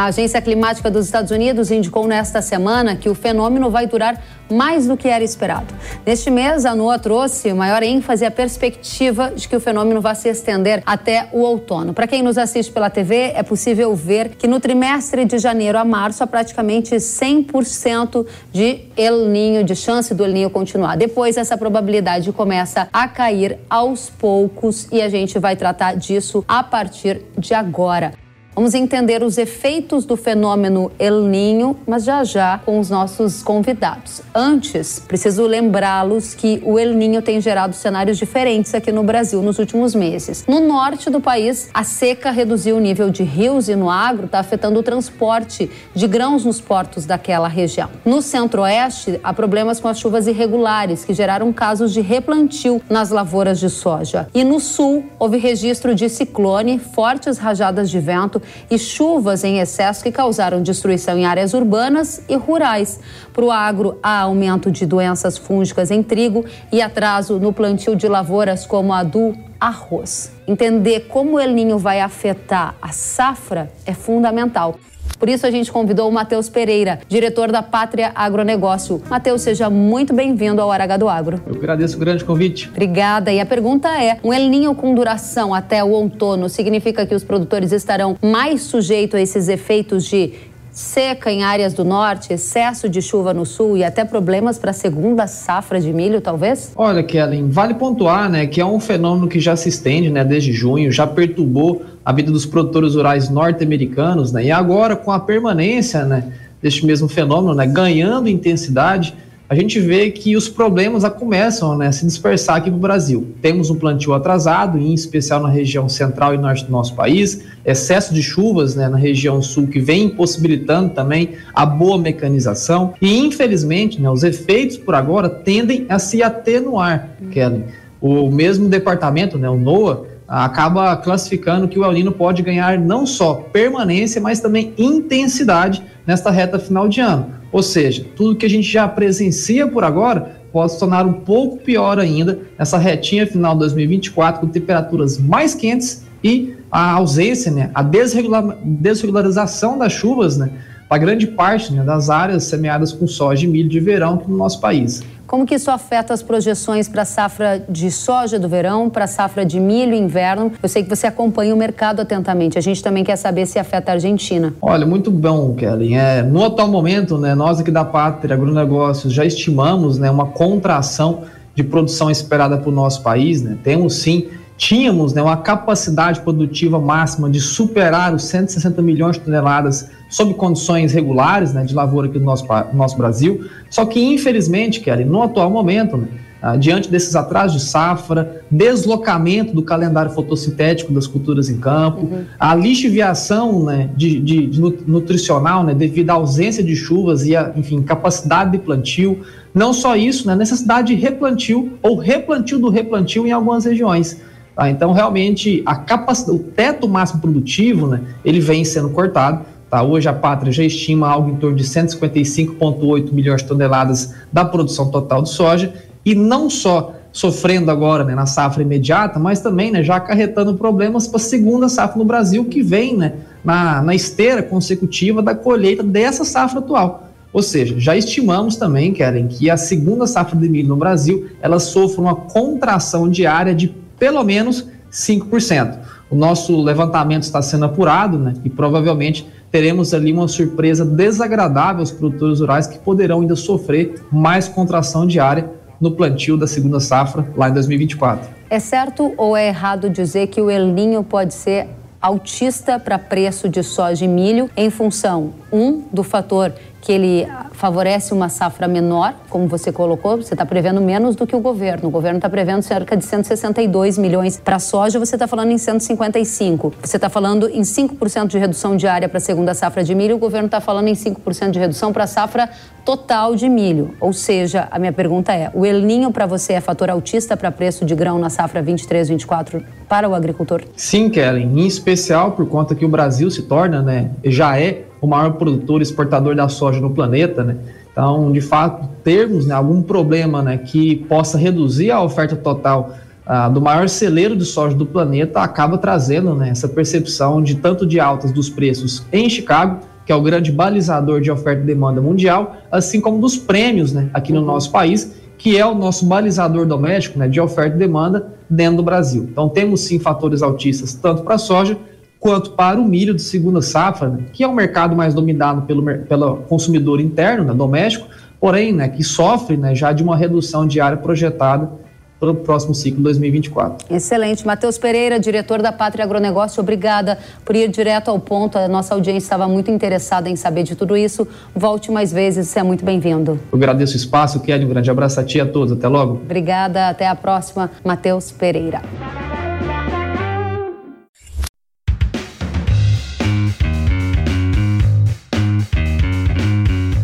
A Agência Climática dos Estados Unidos indicou nesta semana que o fenômeno vai durar mais do que era esperado. Neste mês, a NOAA trouxe maior ênfase à perspectiva de que o fenômeno vai se estender até o outono. Para quem nos assiste pela TV, é possível ver que no trimestre de janeiro a março há praticamente 100% de El Ninho, de chance do El Ninho continuar. Depois, essa probabilidade começa a cair aos poucos e a gente vai tratar disso a partir de agora. Vamos entender os efeitos do fenômeno El Ninho, mas já já com os nossos convidados. Antes, preciso lembrá-los que o El Ninho tem gerado cenários diferentes aqui no Brasil nos últimos meses. No norte do país, a seca reduziu o nível de rios e no agro está afetando o transporte de grãos nos portos daquela região. No centro-oeste, há problemas com as chuvas irregulares que geraram casos de replantio nas lavouras de soja. E no sul, houve registro de ciclone, fortes rajadas de vento e chuvas em excesso que causaram destruição em áreas urbanas e rurais. Para o agro, há aumento de doenças fúngicas em trigo e atraso no plantio de lavouras como a do arroz. Entender como o El Ninho vai afetar a safra é fundamental. Por isso a gente convidou o Matheus Pereira, diretor da Pátria Agronegócio. Matheus, seja muito bem-vindo ao Hora do Agro. Eu agradeço o grande convite. Obrigada. E a pergunta é: um El Ninho com duração até o outono significa que os produtores estarão mais sujeitos a esses efeitos de seca em áreas do norte, excesso de chuva no sul e até problemas para a segunda safra de milho, talvez? Olha, Kellen, vale pontuar, né, que é um fenômeno que já se estende, né, desde junho, já perturbou a vida dos produtores rurais norte-americanos, né, e agora com a permanência, né, deste mesmo fenômeno, né, ganhando intensidade, a gente vê que os problemas começam né, a se dispersar aqui no Brasil. Temos um plantio atrasado, em especial na região central e norte do nosso país, excesso de chuvas né, na região sul que vem impossibilitando também a boa mecanização e, infelizmente, né, os efeitos por agora tendem a se atenuar, Kelly. O mesmo departamento, né, o NOAA, acaba classificando que o El Nino pode ganhar não só permanência, mas também intensidade nesta reta final de ano. Ou seja, tudo que a gente já presencia por agora pode se tornar um pouco pior ainda nessa retinha final de 2024, com temperaturas mais quentes e a ausência, né, a desregular, desregularização das chuvas, né, para grande parte né, das áreas semeadas com soja e milho de verão aqui no nosso país. Como que isso afeta as projeções para a safra de soja do verão, para a safra de milho inverno? Eu sei que você acompanha o mercado atentamente. A gente também quer saber se afeta a Argentina. Olha, muito bom, Kelly. É, no atual momento, né, nós aqui da Pátria Agronegócios já estimamos né, uma contração de produção esperada para o nosso país. Né? Temos sim tínhamos né, uma capacidade produtiva máxima de superar os 160 milhões de toneladas sob condições regulares né, de lavoura aqui no nosso, no nosso Brasil. Só que, infelizmente, Kelly, no atual momento, né, ah, diante desses atrasos de safra, deslocamento do calendário fotossintético das culturas em campo, uhum. a lixiviação né, de, de, de, nutricional né, devido à ausência de chuvas e a, enfim, capacidade de plantio. Não só isso, né, necessidade de replantio ou replantio do replantio em algumas regiões. Tá? Então, realmente, a capacidade, o teto máximo produtivo, né, ele vem sendo cortado. Tá? Hoje a Pátria já estima algo em torno de 155,8 milhões de toneladas da produção total de soja, e não só sofrendo agora né, na safra imediata, mas também né, já acarretando problemas para a segunda safra no Brasil, que vem né, na, na esteira consecutiva da colheita dessa safra atual. Ou seja, já estimamos também, Keren, que a segunda safra de milho no Brasil ela sofre uma contração diária de pelo menos 5%. O nosso levantamento está sendo apurado né, e provavelmente teremos ali uma surpresa desagradável aos produtores rurais que poderão ainda sofrer mais contração diária no plantio da segunda safra lá em 2024. É certo ou é errado dizer que o El Ninho pode ser altista para preço de soja e milho em função, um, do fator que ele favorece uma safra menor, como você colocou, você está prevendo menos do que o governo. O governo está prevendo cerca de 162 milhões para soja, você está falando em 155. Você está falando em 5% de redução diária para a segunda safra de milho, o governo está falando em 5% de redução para a safra total de milho. Ou seja, a minha pergunta é: o El Ninho para você é fator altista para preço de grão na safra 23, 24 para o agricultor? Sim, Kellen, em especial por conta que o Brasil se torna, né, já é o maior produtor exportador da soja no planeta, né? Então, de fato, termos né, algum problema né, que possa reduzir a oferta total ah, do maior celeiro de soja do planeta acaba trazendo né, essa percepção de tanto de altas dos preços em Chicago que é o grande balizador de oferta e demanda mundial, assim como dos prêmios né, aqui no nosso país, que é o nosso balizador doméstico né, de oferta e demanda dentro do Brasil. Então temos sim fatores altistas tanto para a soja quanto para o milho de segunda safra, né, que é o mercado mais dominado pelo, pelo consumidor interno, né, doméstico, porém, né, que sofre né, já de uma redução de área projetada para o próximo ciclo 2024. Excelente. Matheus Pereira, diretor da Pátria Agronegócio, obrigada por ir direto ao ponto. A nossa audiência estava muito interessada em saber de tudo isso. Volte mais vezes, você é muito bem-vindo. Eu agradeço o espaço, Kelly. Um grande abraço a ti e a todos. Até logo. Obrigada. Até a próxima. Matheus Pereira.